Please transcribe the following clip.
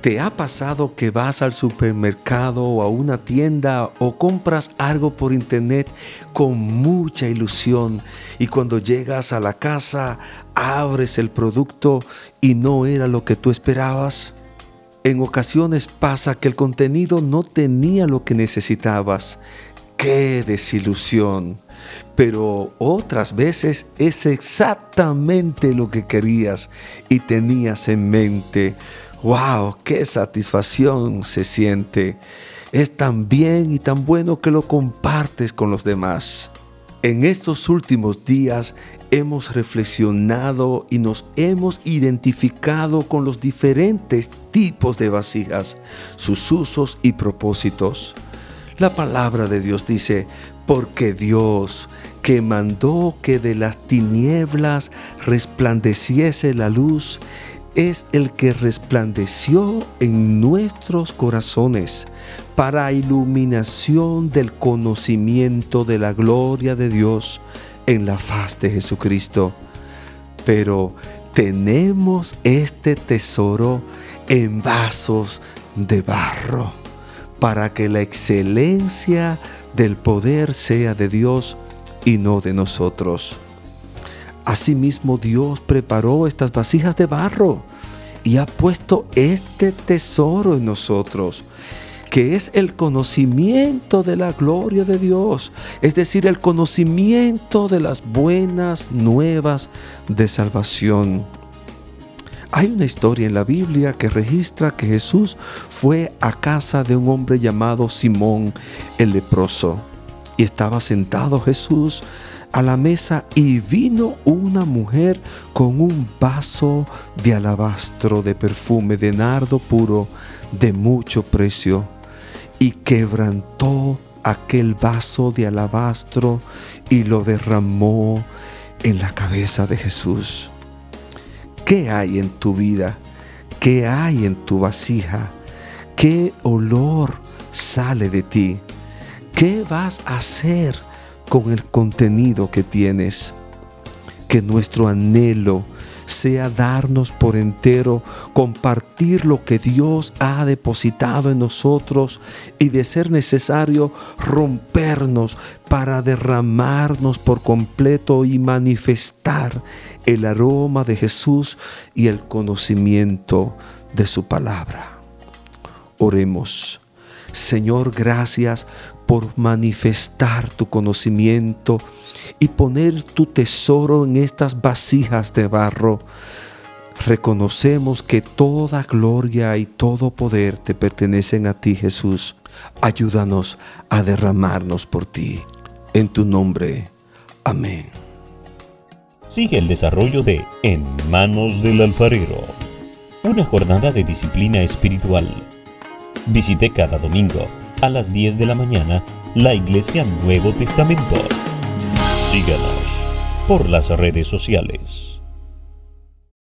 ¿Te ha pasado que vas al supermercado o a una tienda o compras algo por internet con mucha ilusión y cuando llegas a la casa abres el producto y no era lo que tú esperabas? En ocasiones pasa que el contenido no tenía lo que necesitabas. ¡Qué desilusión! Pero otras veces es exactamente lo que querías y tenías en mente wow, qué satisfacción se siente. Es tan bien y tan bueno que lo compartes con los demás. En estos últimos días hemos reflexionado y nos hemos identificado con los diferentes tipos de vasijas, sus usos y propósitos. La palabra de Dios dice, porque Dios, que mandó que de las tinieblas resplandeciese la luz, es el que resplandeció en nuestros corazones para iluminación del conocimiento de la gloria de Dios en la faz de Jesucristo. Pero tenemos este tesoro en vasos de barro para que la excelencia del poder sea de Dios y no de nosotros. Asimismo Dios preparó estas vasijas de barro y ha puesto este tesoro en nosotros, que es el conocimiento de la gloria de Dios, es decir, el conocimiento de las buenas nuevas de salvación. Hay una historia en la Biblia que registra que Jesús fue a casa de un hombre llamado Simón el leproso y estaba sentado Jesús a la mesa y vino una mujer con un vaso de alabastro de perfume de nardo puro de mucho precio y quebrantó aquel vaso de alabastro y lo derramó en la cabeza de Jesús. ¿Qué hay en tu vida? ¿Qué hay en tu vasija? ¿Qué olor sale de ti? ¿Qué vas a hacer? Con el contenido que tienes. Que nuestro anhelo sea darnos por entero, compartir lo que Dios ha depositado en nosotros y de ser necesario rompernos para derramarnos por completo y manifestar el aroma de Jesús y el conocimiento de su palabra. Oremos. Señor, gracias por manifestar tu conocimiento y poner tu tesoro en estas vasijas de barro. Reconocemos que toda gloria y todo poder te pertenecen a ti, Jesús. Ayúdanos a derramarnos por ti. En tu nombre. Amén. Sigue el desarrollo de En manos del alfarero. Una jornada de disciplina espiritual. Visite cada domingo a las 10 de la mañana la Iglesia Nuevo Testamento. Síganos por las redes sociales.